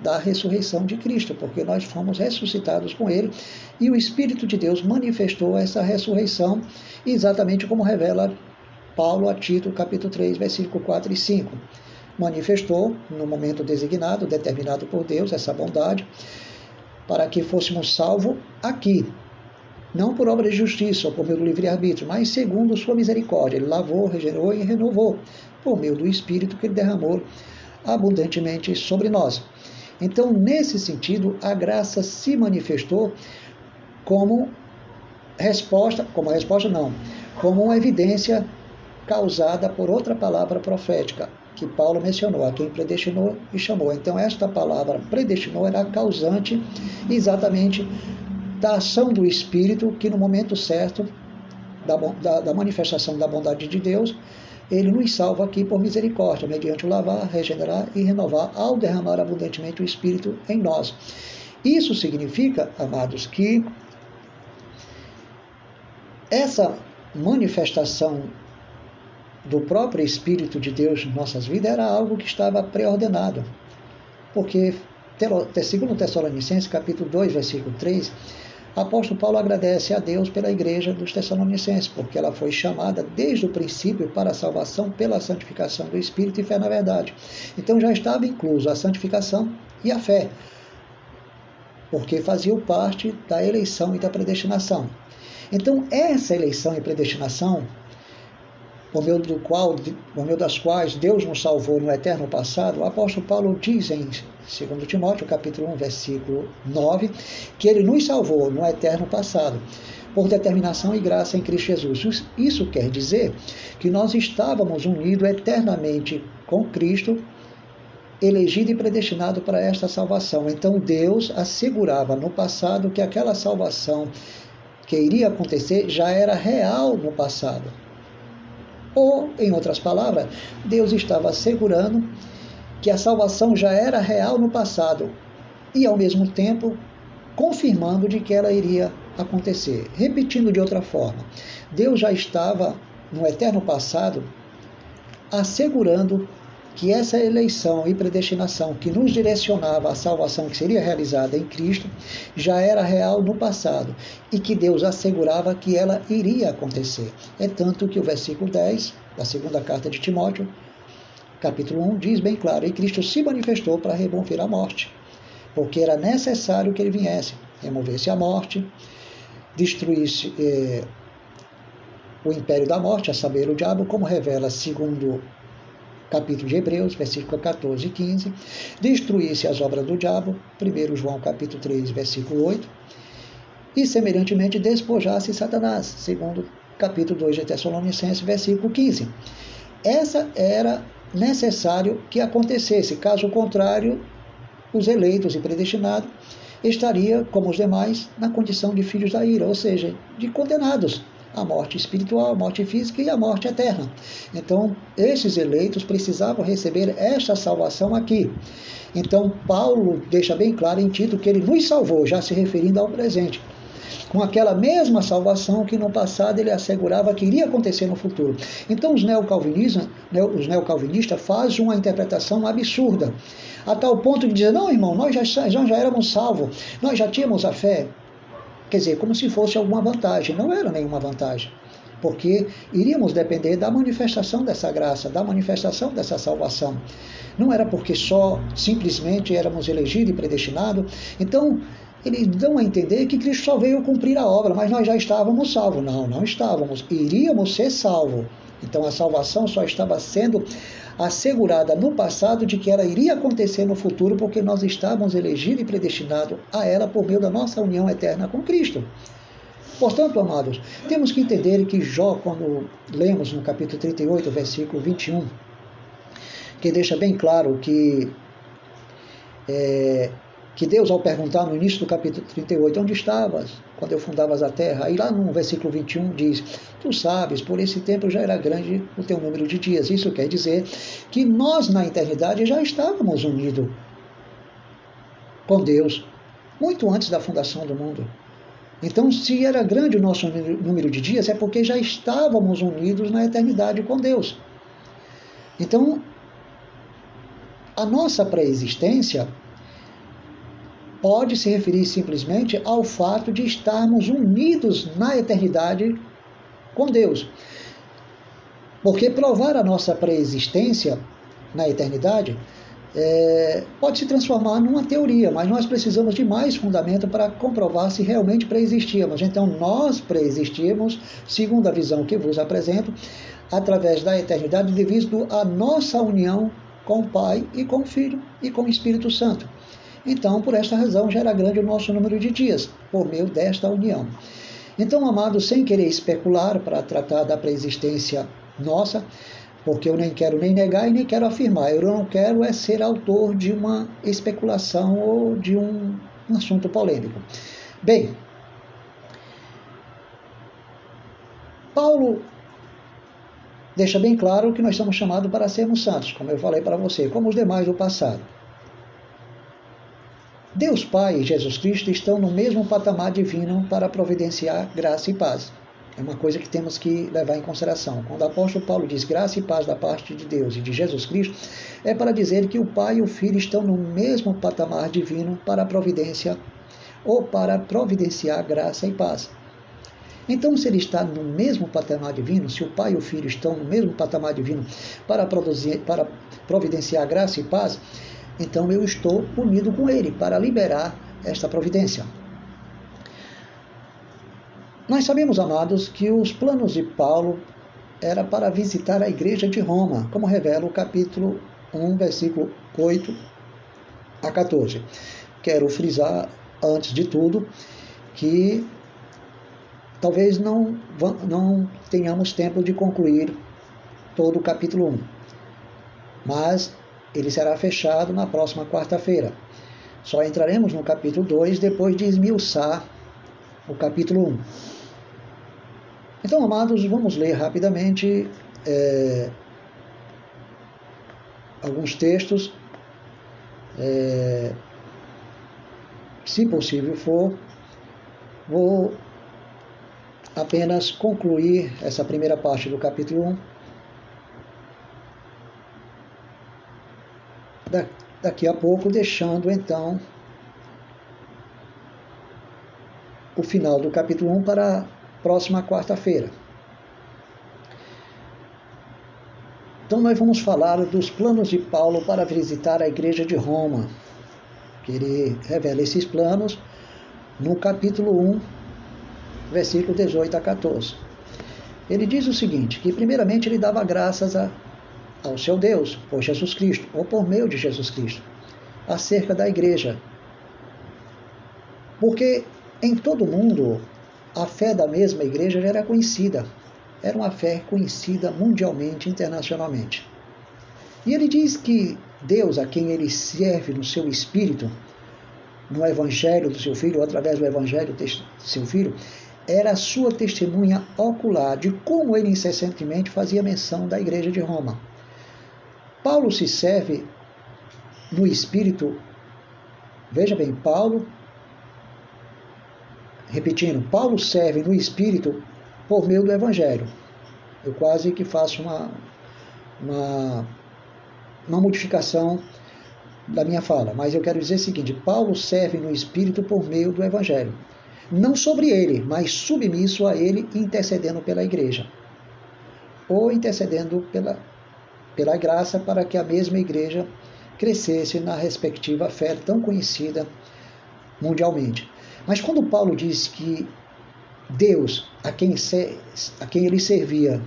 Da ressurreição de Cristo, porque nós fomos ressuscitados com Ele e o Espírito de Deus manifestou essa ressurreição, exatamente como revela Paulo a Tito, capítulo 3, versículo 4 e 5 manifestou no momento designado, determinado por Deus, essa bondade, para que fôssemos salvos aqui, não por obra de justiça ou por meio do livre-arbítrio, mas segundo sua misericórdia. Ele lavou, regenerou e renovou, por meio do Espírito que ele derramou abundantemente sobre nós. Então, nesse sentido, a graça se manifestou como resposta, como resposta não, como uma evidência causada por outra palavra profética, que Paulo mencionou, a quem predestinou e chamou. Então, esta palavra predestinou era causante exatamente da ação do Espírito, que no momento certo da, da, da, manifestação da bondade de Deus, ele nos salva aqui por misericórdia, mediante o lavar, regenerar e renovar, ao derramar abundantemente o Espírito em nós. Isso significa, amados, que essa manifestação do próprio Espírito de Deus em nossas vidas era algo que estava pré-ordenado. Porque, segundo Tessalonicenses, capítulo 2, versículo 3, apóstolo Paulo agradece a Deus pela igreja dos Tessalonicenses, porque ela foi chamada desde o princípio para a salvação pela santificação do Espírito e fé na verdade. Então já estava incluso a santificação e a fé, porque faziam parte da eleição e da predestinação. Então, essa eleição e predestinação por meio, do qual, por meio das quais Deus nos salvou no eterno passado, o apóstolo Paulo diz em 2 Timóteo, capítulo 1, versículo 9, que ele nos salvou no eterno passado, por determinação e graça em Cristo Jesus. Isso quer dizer que nós estávamos unidos eternamente com Cristo, elegido e predestinado para esta salvação. Então Deus assegurava no passado que aquela salvação que iria acontecer já era real no passado. Ou, em outras palavras, Deus estava assegurando que a salvação já era real no passado e, ao mesmo tempo, confirmando de que ela iria acontecer. Repetindo de outra forma, Deus já estava no eterno passado assegurando que essa eleição e predestinação que nos direcionava à salvação que seria realizada em Cristo já era real no passado e que Deus assegurava que ela iria acontecer. É tanto que o versículo 10 da segunda carta de Timóteo, capítulo 1, diz bem claro: E Cristo se manifestou para remover a morte, porque era necessário que ele viesse, removesse a morte, destruísse. Eh, o império da morte, a saber, o diabo, como revela segundo capítulo de Hebreus, versículo 14 e 15, destruísse as obras do diabo, 1 João capítulo 3, versículo 8, e semelhantemente despojasse Satanás, segundo capítulo 2 de Tessalonicenses, versículo 15. Essa era necessário que acontecesse, caso contrário, os eleitos e predestinados estaria, como os demais, na condição de filhos da ira, ou seja, de condenados a morte espiritual, a morte física e a morte eterna. Então, esses eleitos precisavam receber esta salvação aqui. Então, Paulo deixa bem claro em Tito que ele nos salvou, já se referindo ao presente com aquela mesma salvação que no passado ele assegurava que iria acontecer no futuro. Então os neocalvinistas, os neocalvinistas fazem uma interpretação absurda, a tal ponto de dizer, não irmão, nós já, já, já éramos salvos, nós já tínhamos a fé, Quer dizer, como se fosse alguma vantagem. Não era nenhuma vantagem, porque iríamos depender da manifestação dessa graça, da manifestação dessa salvação. Não era porque só simplesmente éramos elegidos e predestinados. Então, eles dão a entender que Cristo só veio cumprir a obra, mas nós já estávamos salvos. Não, não estávamos. Iríamos ser salvos. Então a salvação só estava sendo assegurada no passado de que ela iria acontecer no futuro, porque nós estávamos elegidos e predestinados a ela por meio da nossa união eterna com Cristo. Portanto, amados, temos que entender que Jó, quando lemos no capítulo 38, versículo 21, que deixa bem claro que é, que Deus, ao perguntar no início do capítulo 38, onde estavas quando eu fundavas a terra? Aí lá no versículo 21 diz, tu sabes, por esse tempo já era grande o teu número de dias. Isso quer dizer que nós na eternidade já estávamos unidos com Deus, muito antes da fundação do mundo. Então, se era grande o nosso número de dias, é porque já estávamos unidos na eternidade com Deus. Então, a nossa pré-existência pode se referir simplesmente ao fato de estarmos unidos na eternidade com Deus. Porque provar a nossa preexistência na eternidade é, pode se transformar numa teoria, mas nós precisamos de mais fundamento para comprovar se realmente preexistíamos. Então, nós preexistimos, segundo a visão que vos apresento, através da eternidade, devido à nossa união com o Pai e com o Filho e com o Espírito Santo. Então, por esta razão, já era grande o nosso número de dias, por meio desta união. Então, amados, sem querer especular para tratar da preexistência nossa, porque eu nem quero nem negar e nem quero afirmar. Eu não quero é ser autor de uma especulação ou de um, um assunto polêmico. Bem, Paulo deixa bem claro que nós somos chamados para sermos santos, como eu falei para você, como os demais do passado. Deus Pai e Jesus Cristo estão no mesmo patamar divino para providenciar graça e paz. É uma coisa que temos que levar em consideração. Quando o apóstolo Paulo diz graça e paz da parte de Deus e de Jesus Cristo, é para dizer que o Pai e o Filho estão no mesmo patamar divino para a providência ou para providenciar graça e paz. Então, se ele está no mesmo patamar divino, se o Pai e o Filho estão no mesmo patamar divino para, produzir, para providenciar graça e paz, então eu estou unido com ele para liberar esta providência. Nós sabemos, amados, que os planos de Paulo era para visitar a igreja de Roma, como revela o capítulo 1, versículo 8 a 14. Quero frisar, antes de tudo, que talvez não, não tenhamos tempo de concluir todo o capítulo 1. Mas ele será fechado na próxima quarta-feira. Só entraremos no capítulo 2 depois de esmiuçar o capítulo 1. Então, amados, vamos ler rapidamente é, alguns textos. É, se possível for, vou apenas concluir essa primeira parte do capítulo 1 daqui a pouco, deixando então o final do capítulo 1 para a próxima quarta-feira. Então, nós vamos falar dos planos de Paulo para visitar a igreja de Roma, que ele revela esses planos no capítulo 1, versículo 18 a 14. Ele diz o seguinte: que primeiramente ele dava graças a ao seu Deus, por Jesus Cristo, ou por meio de Jesus Cristo, acerca da igreja. Porque em todo o mundo a fé da mesma igreja já era conhecida, era uma fé conhecida mundialmente, internacionalmente. E ele diz que Deus, a quem ele serve no seu espírito, no evangelho do seu filho, ou através do evangelho do seu filho, era a sua testemunha ocular de como ele incessantemente fazia menção da igreja de Roma. Paulo se serve no espírito. Veja bem, Paulo, repetindo, Paulo serve no espírito por meio do evangelho. Eu quase que faço uma, uma, uma modificação da minha fala, mas eu quero dizer o seguinte: Paulo serve no espírito por meio do evangelho. Não sobre ele, mas submisso a ele, intercedendo pela igreja. Ou intercedendo pela pela graça para que a mesma igreja crescesse na respectiva fé tão conhecida mundialmente. Mas quando Paulo diz que Deus, a quem, a quem ele servia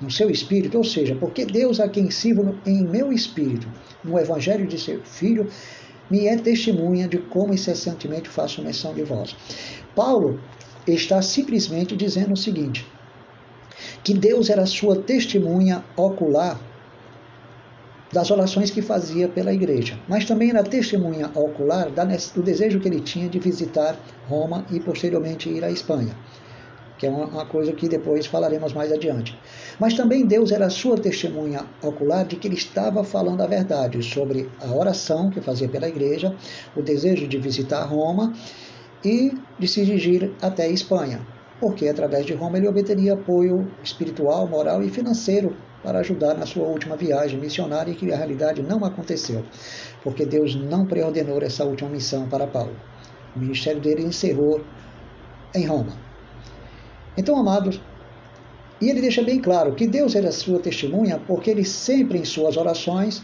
no seu espírito, ou seja, porque Deus a quem sirvo em meu espírito, no evangelho de seu filho, me é testemunha de como incessantemente faço menção de vós. Paulo, está simplesmente dizendo o seguinte: que Deus era sua testemunha ocular das orações que fazia pela igreja, mas também era testemunha ocular do desejo que ele tinha de visitar Roma e posteriormente ir à Espanha, que é uma coisa que depois falaremos mais adiante. Mas também Deus era sua testemunha ocular de que ele estava falando a verdade sobre a oração que fazia pela igreja, o desejo de visitar Roma e de se dirigir até a Espanha, porque através de Roma ele obteria apoio espiritual, moral e financeiro para ajudar na sua última viagem missionária e que na realidade não aconteceu, porque Deus não preordenou essa última missão para Paulo. O ministério dele encerrou em Roma. Então, amados, e ele deixa bem claro que Deus era sua testemunha, porque ele sempre em suas orações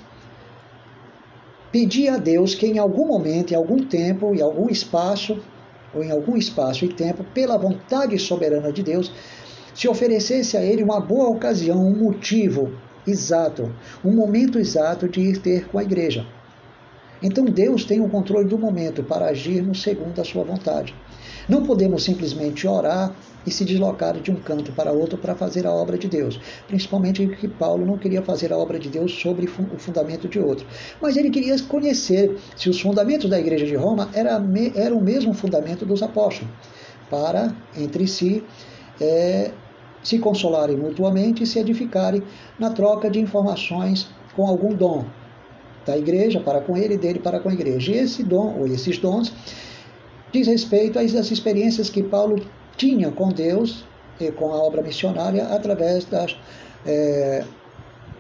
pedia a Deus que em algum momento, em algum tempo, em algum espaço, ou em algum espaço e tempo, pela vontade soberana de Deus, se oferecesse a ele uma boa ocasião, um motivo exato, um momento exato de ir ter com a igreja. Então Deus tem o controle do momento para agirmos segundo a sua vontade. Não podemos simplesmente orar e se deslocar de um canto para outro para fazer a obra de Deus. Principalmente que Paulo não queria fazer a obra de Deus sobre o fundamento de outro. Mas ele queria conhecer se os fundamentos da igreja de Roma eram era o mesmo fundamento dos apóstolos, para entre si é, se consolarem mutuamente e se edificarem na troca de informações com algum dom da igreja para com ele, dele para com a igreja. E esse dom, ou esses dons, diz respeito às experiências que Paulo tinha com Deus e com a obra missionária através das, é,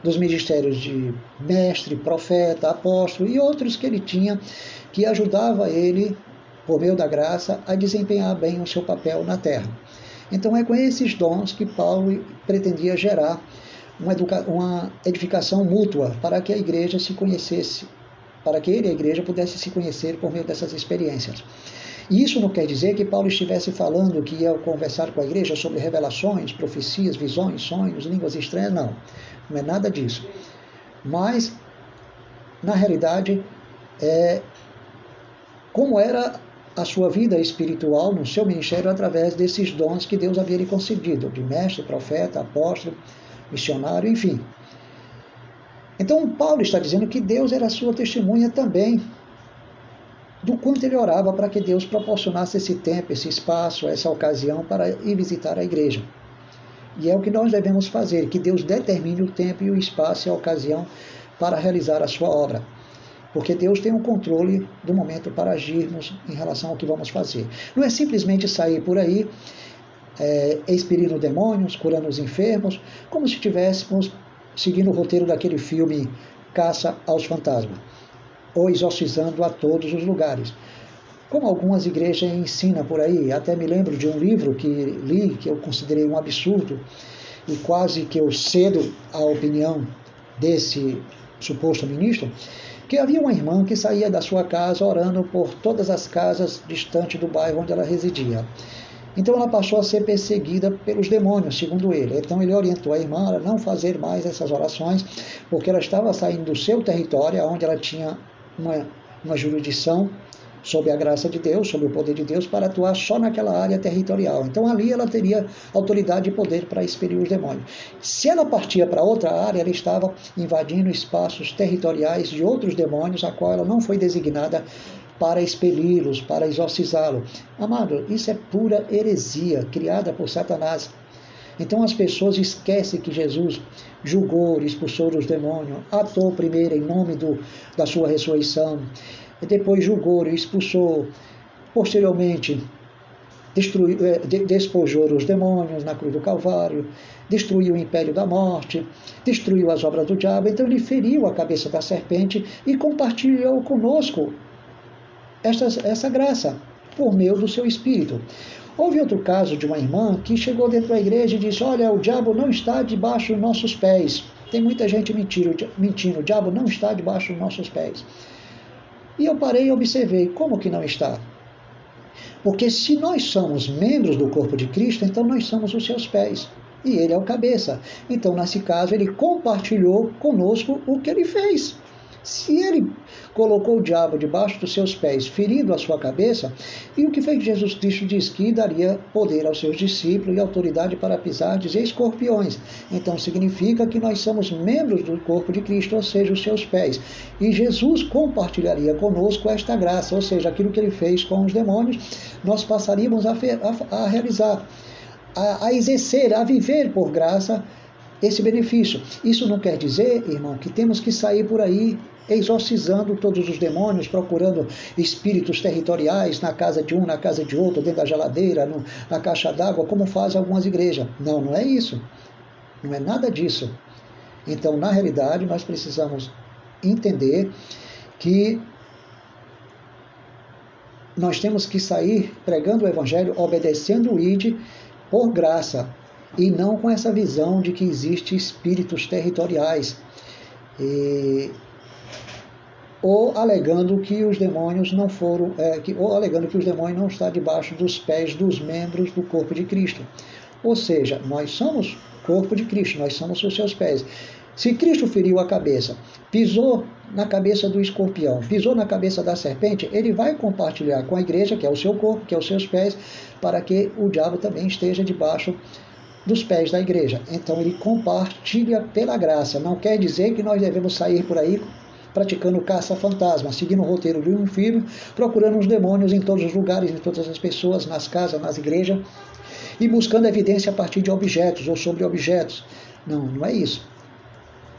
dos ministérios de mestre, profeta, apóstolo e outros que ele tinha que ajudava ele, por meio da graça, a desempenhar bem o seu papel na terra. Então é com esses dons que Paulo pretendia gerar uma, uma edificação mútua para que a igreja se conhecesse, para que ele e a igreja pudessem se conhecer por meio dessas experiências. Isso não quer dizer que Paulo estivesse falando que ia conversar com a igreja sobre revelações, profecias, visões, sonhos, línguas estranhas, não. Não é nada disso. Mas, na realidade, é, como era a sua vida espiritual no seu ministério através desses dons que Deus havia lhe concedido, de mestre, profeta, apóstolo, missionário, enfim. Então, Paulo está dizendo que Deus era sua testemunha também do quanto ele orava para que Deus proporcionasse esse tempo, esse espaço, essa ocasião para ir visitar a igreja. E é o que nós devemos fazer, que Deus determine o tempo e o espaço e a ocasião para realizar a sua obra porque Deus tem o um controle do momento para agirmos em relação ao que vamos fazer. Não é simplesmente sair por aí é, expelindo demônios, curando os enfermos, como se estivéssemos seguindo o roteiro daquele filme Caça aos Fantasmas, ou exorcizando a todos os lugares. Como algumas igrejas ensinam por aí, até me lembro de um livro que li, que eu considerei um absurdo, e quase que eu cedo a opinião desse suposto ministro, que havia uma irmã que saía da sua casa orando por todas as casas distantes do bairro onde ela residia. Então ela passou a ser perseguida pelos demônios, segundo ele. Então ele orientou a irmã a não fazer mais essas orações, porque ela estava saindo do seu território, onde ela tinha uma, uma jurisdição sob a graça de Deus, sob o poder de Deus, para atuar só naquela área territorial. Então ali ela teria autoridade e poder para expelir os demônios. Se ela partia para outra área, ela estava invadindo espaços territoriais de outros demônios, a qual ela não foi designada para expeli-los, para exorcizá-los. Amado, isso é pura heresia criada por Satanás. Então as pessoas esquecem que Jesus julgou, expulsou os demônios, atuou primeiro em nome do, da sua ressurreição, depois julgou e expulsou. Posteriormente, destruiu, eh, despojou os demônios na cruz do Calvário, destruiu o império da morte, destruiu as obras do diabo. Então, ele feriu a cabeça da serpente e compartilhou conosco esta, essa graça por meio do seu espírito. Houve outro caso de uma irmã que chegou dentro da igreja e disse: Olha, o diabo não está debaixo dos nossos pés. Tem muita gente mentindo, mentindo, o diabo não está debaixo dos nossos pés. E eu parei e observei como que não está. Porque se nós somos membros do corpo de Cristo, então nós somos os seus pés. E ele é o cabeça. Então, nesse caso, ele compartilhou conosco o que ele fez. Se ele colocou o diabo debaixo dos seus pés, ferindo a sua cabeça, e o que que Jesus Cristo disse? Que daria poder aos seus discípulos e autoridade para pisar de escorpiões. Então significa que nós somos membros do corpo de Cristo, ou seja, os seus pés. E Jesus compartilharia conosco esta graça, ou seja, aquilo que ele fez com os demônios, nós passaríamos a, a, a realizar, a, a exercer, a viver por graça esse benefício. Isso não quer dizer, irmão, que temos que sair por aí exorcizando todos os demônios, procurando espíritos territoriais na casa de um, na casa de outro, dentro da geladeira, no, na caixa d'água, como fazem algumas igrejas. Não, não é isso. Não é nada disso. Então, na realidade, nós precisamos entender que nós temos que sair pregando o Evangelho, obedecendo o ID por graça, e não com essa visão de que existe espíritos territoriais. E, ou alegando que os demônios não foram, é, que, ou alegando que os demônios não estão debaixo dos pés dos membros do corpo de Cristo. Ou seja, nós somos corpo de Cristo, nós somos os seus pés. Se Cristo feriu a cabeça, pisou na cabeça do escorpião, pisou na cabeça da serpente, ele vai compartilhar com a igreja, que é o seu corpo, que é os seus pés, para que o diabo também esteja debaixo dos pés da igreja. Então ele compartilha pela graça. Não quer dizer que nós devemos sair por aí praticando caça-fantasma, seguindo o roteiro de um filme, procurando os demônios em todos os lugares, em todas as pessoas, nas casas, nas igrejas, e buscando evidência a partir de objetos ou sobre objetos. Não, não é isso.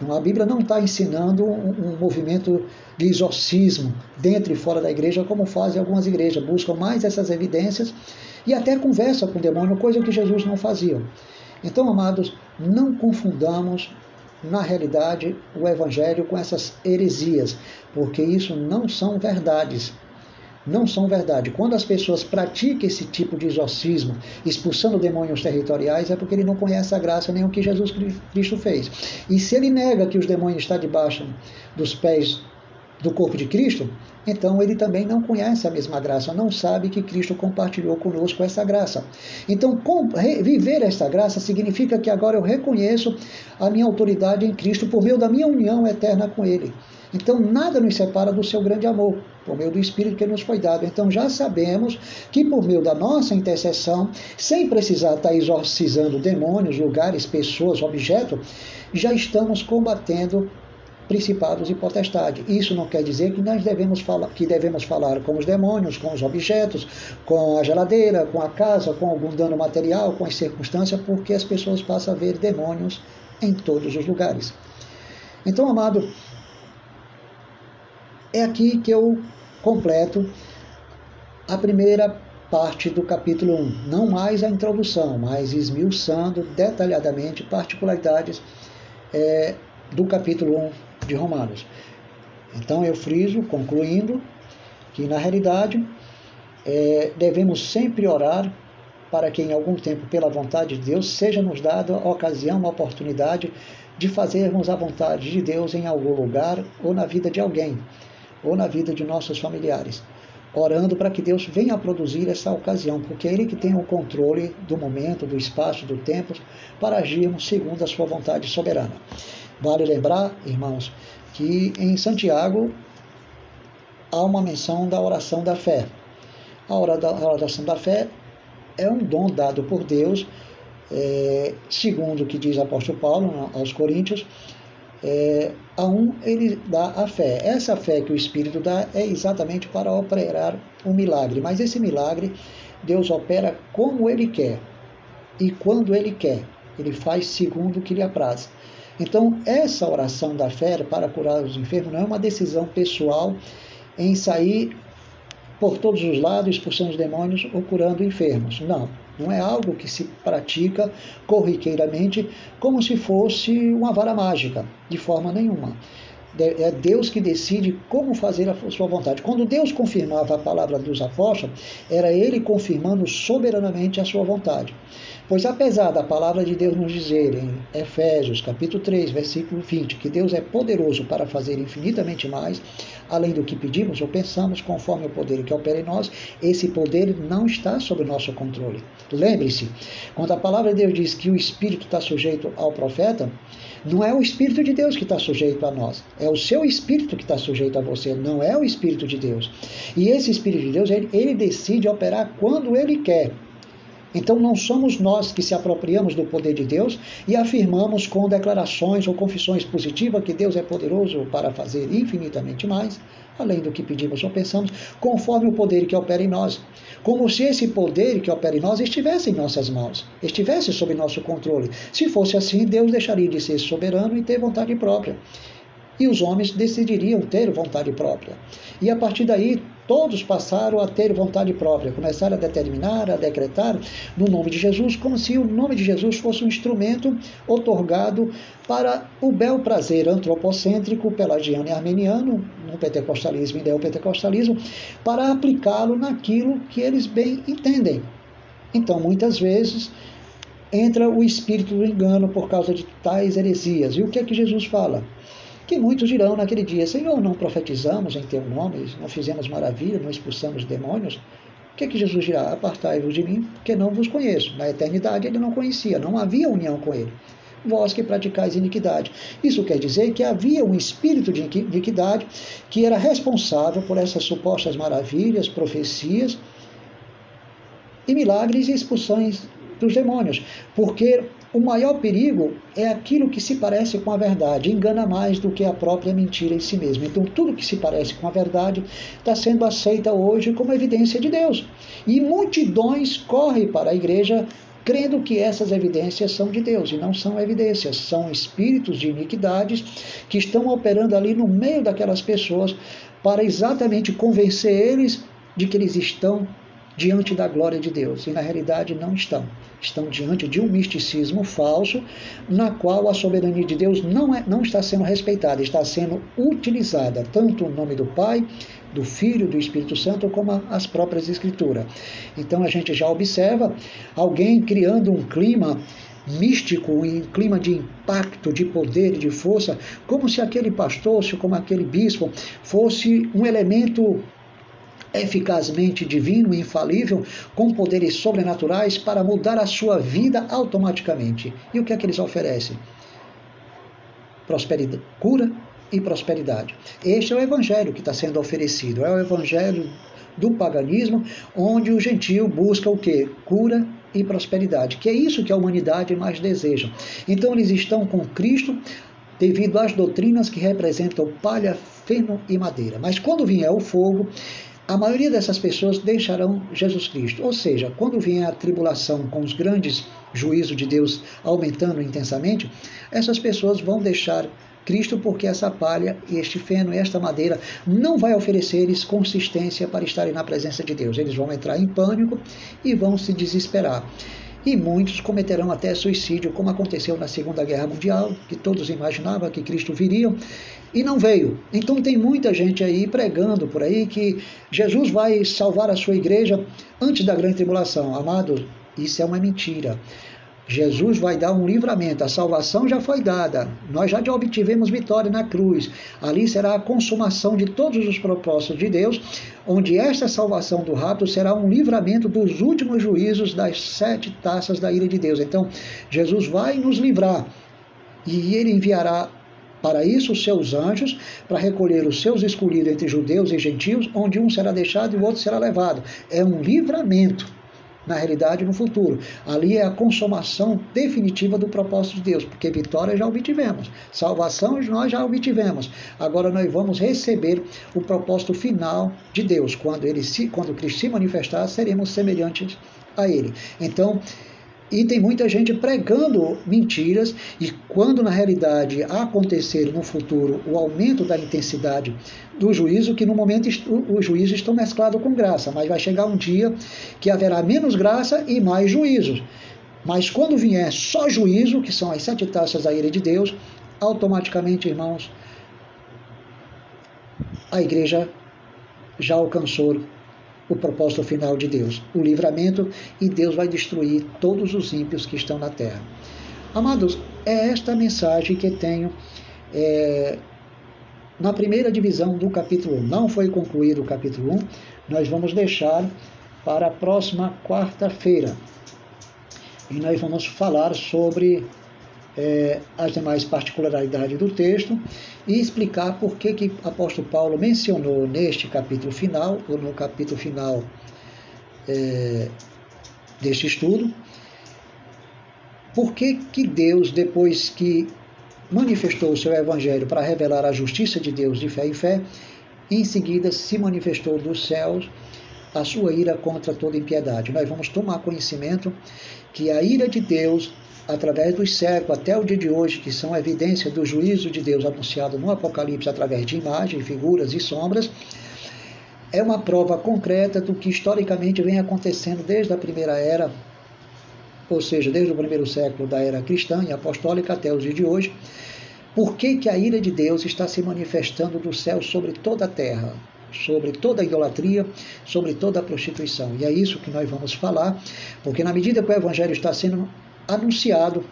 A Bíblia não está ensinando um, movimento de exorcismo dentro e fora da igreja, como fazem algumas igrejas. Buscam mais essas evidências e até conversa com o demônio, coisa que Jesus não fazia. Então, amados, não confundamos na realidade o evangelho com essas heresias, porque isso não são verdades. Não são verdade. Quando as pessoas praticam esse tipo de exorcismo, expulsando demônios territoriais, é porque ele não conhece a graça nem o que Jesus Cristo fez. E se ele nega que os demônios estão debaixo dos pés do corpo de Cristo, então ele também não conhece a mesma graça, não sabe que Cristo compartilhou conosco essa graça. Então, viver essa graça significa que agora eu reconheço a minha autoridade em Cristo por meio da minha união eterna com Ele. Então, nada nos separa do seu grande amor, por meio do Espírito que nos foi dado. Então, já sabemos que por meio da nossa intercessão, sem precisar estar exorcizando demônios, lugares, pessoas, objetos, já estamos combatendo principados e potestade. Isso não quer dizer que nós devemos falar, que devemos falar com os demônios, com os objetos, com a geladeira, com a casa, com algum dano material, com as circunstâncias, porque as pessoas passam a ver demônios em todos os lugares. Então, amado, é aqui que eu completo a primeira parte do capítulo 1. Não mais a introdução, mas esmiuçando detalhadamente particularidades é, do capítulo 1 de Romanos. Então eu friso, concluindo, que na realidade é, devemos sempre orar para que em algum tempo, pela vontade de Deus, seja nos dada a ocasião, a oportunidade de fazermos a vontade de Deus em algum lugar ou na vida de alguém, ou na vida de nossos familiares. Orando para que Deus venha produzir essa ocasião, porque é Ele que tem o controle do momento, do espaço, do tempo, para agirmos segundo a Sua vontade soberana. Vale lembrar, irmãos, que em Santiago há uma menção da oração da fé. A oração da fé é um dom dado por Deus, é, segundo o que diz o apóstolo Paulo aos Coríntios, é, a um ele dá a fé. Essa fé que o Espírito dá é exatamente para operar um milagre, mas esse milagre Deus opera como ele quer e quando ele quer. Ele faz segundo o que lhe apraz. Então, essa oração da fé para curar os enfermos não é uma decisão pessoal em sair por todos os lados expulsando os demônios ou curando enfermos. Não, não é algo que se pratica corriqueiramente como se fosse uma vara mágica, de forma nenhuma. É Deus que decide como fazer a sua vontade. Quando Deus confirmava a palavra dos apóstolos, era Ele confirmando soberanamente a sua vontade. Pois apesar da palavra de Deus nos dizer em Efésios capítulo 3, versículo 20, que Deus é poderoso para fazer infinitamente mais, além do que pedimos ou pensamos, conforme o poder que opera em nós, esse poder não está sob nosso controle. Lembre-se, quando a palavra de Deus diz que o Espírito está sujeito ao profeta, não é o Espírito de Deus que está sujeito a nós, é o seu Espírito que está sujeito a você, não é o Espírito de Deus. E esse Espírito de Deus, ele, ele decide operar quando ele quer. Então não somos nós que se apropriamos do poder de Deus e afirmamos com declarações ou confissões positivas que Deus é poderoso para fazer infinitamente mais, além do que pedimos ou pensamos, conforme o poder que opera em nós. Como se esse poder que opera em nós estivesse em nossas mãos, estivesse sob nosso controle. Se fosse assim, Deus deixaria de ser soberano e ter vontade própria. E os homens decidiriam ter vontade própria. E a partir daí, todos passaram a ter vontade própria, começaram a determinar, a decretar no nome de Jesus, como se o nome de Jesus fosse um instrumento otorgado para o bel prazer antropocêntrico, pelagiano e armeniano, no pentecostalismo e neopentecostalismo, para aplicá-lo naquilo que eles bem entendem. Então, muitas vezes, entra o espírito do engano por causa de tais heresias. E o que é que Jesus fala? Que muitos dirão naquele dia: Senhor, não profetizamos em teu nome, não fizemos maravilha, não expulsamos demônios? O que é que Jesus dirá? Apartai-vos de mim, porque não vos conheço. Na eternidade ele não conhecia, não havia união com ele. Vós que praticais iniquidade. Isso quer dizer que havia um espírito de iniquidade que era responsável por essas supostas maravilhas, profecias e milagres e expulsões dos demônios, porque o maior perigo é aquilo que se parece com a verdade, engana mais do que a própria mentira em si mesma. Então, tudo que se parece com a verdade está sendo aceita hoje como evidência de Deus. E multidões correm para a igreja crendo que essas evidências são de Deus, e não são evidências, são espíritos de iniquidades que estão operando ali no meio daquelas pessoas para exatamente convencer eles de que eles estão diante da glória de Deus, e na realidade não estão. Estão diante de um misticismo falso, na qual a soberania de Deus não, é, não está sendo respeitada, está sendo utilizada, tanto o nome do Pai, do Filho, do Espírito Santo, como as próprias Escrituras. Então a gente já observa alguém criando um clima místico, um clima de impacto, de poder, de força, como se aquele pastor, como aquele bispo fosse um elemento eficazmente divino e infalível, com poderes sobrenaturais para mudar a sua vida automaticamente. E o que é que eles oferecem? Prosperidade, cura e prosperidade. Este é o evangelho que está sendo oferecido, é o evangelho do paganismo, onde o gentio busca o que? Cura e prosperidade, que é isso que a humanidade mais deseja. Então eles estão com Cristo devido às doutrinas que representam palha, feno e madeira. Mas quando vier o fogo, a maioria dessas pessoas deixarão Jesus Cristo. Ou seja, quando vier a tribulação com os grandes juízos de Deus aumentando intensamente, essas pessoas vão deixar Cristo porque essa palha, este feno, esta madeira não vai oferecer-lhes consistência para estarem na presença de Deus. Eles vão entrar em pânico e vão se desesperar. E muitos cometerão até suicídio, como aconteceu na Segunda Guerra Mundial, que todos imaginavam que Cristo viria e não veio. Então tem muita gente aí pregando por aí que Jesus vai salvar a sua igreja antes da grande tribulação. Amado, isso é uma mentira. Jesus vai dar um livramento, a salvação já foi dada, nós já obtivemos vitória na cruz. Ali será a consumação de todos os propósitos de Deus, onde esta salvação do rapto será um livramento dos últimos juízos das sete taças da ira de Deus. Então, Jesus vai nos livrar e ele enviará para isso, os seus anjos, para recolher os seus escolhidos entre judeus e gentios, onde um será deixado e o outro será levado. É um livramento, na realidade, no futuro. Ali é a consumação definitiva do propósito de Deus, porque vitória já obtivemos, salvação nós já obtivemos. Agora nós vamos receber o propósito final de Deus. Quando, ele se, quando Cristo se manifestar, seremos semelhantes a Ele. Então, e tem muita gente pregando mentiras, e quando na realidade acontecer no futuro o aumento da intensidade do juízo, que no momento os juízos estão mesclados com graça, mas vai chegar um dia que haverá menos graça e mais juízos. Mas quando vier só juízo, que são as sete taças da ira de Deus, automaticamente, irmãos, a igreja já alcançou o propósito final de Deus, o livramento, e Deus vai destruir todos os ímpios que estão na terra. Amados, é esta mensagem que tenho é, na primeira divisão do capítulo 1. Não foi concluído o capítulo 1, nós vamos deixar para a próxima quarta-feira. E nós vamos falar sobre é, as demais particularidades do texto e explicar por que, que apóstolo Paulo mencionou neste capítulo final, ou no capítulo final é, deste estudo, por que, que Deus, depois que manifestou o seu evangelho para revelar a justiça de Deus de fé em fé, em seguida se manifestou dos céus a sua ira contra toda impiedade. Nós vamos tomar conhecimento que a ira de Deus, através dos séculos até o dia de hoje, que são evidência do juízo de Deus anunciado no Apocalipse através de imagens, figuras e sombras, é uma prova concreta do que historicamente vem acontecendo desde a primeira era, ou seja, desde o primeiro século da era cristã e apostólica até os dias de hoje. Por que, que a ira de Deus está se manifestando do céu sobre toda a terra? sobre toda a idolatria, sobre toda a prostituição. E é isso que nós vamos falar, porque na medida que o Evangelho está sendo anunciado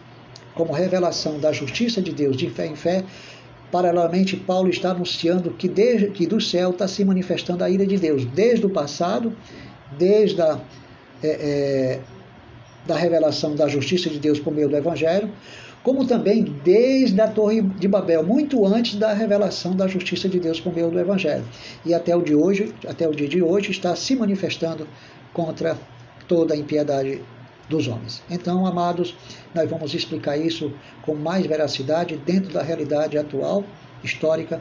como revelação da justiça de Deus de fé em fé, paralelamente Paulo está anunciando que, desde, que do céu está se manifestando a ira de Deus, desde o passado, desde a é, é, da revelação da justiça de Deus por meio do Evangelho, como também desde a Torre de Babel, muito antes da revelação da justiça de Deus por meio do Evangelho. E até o, de hoje, até o dia de hoje está se manifestando contra toda a impiedade dos homens. Então, amados, nós vamos explicar isso com mais veracidade dentro da realidade atual, histórica,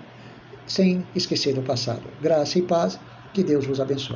sem esquecer o passado. Graça e paz, que Deus vos abençoe.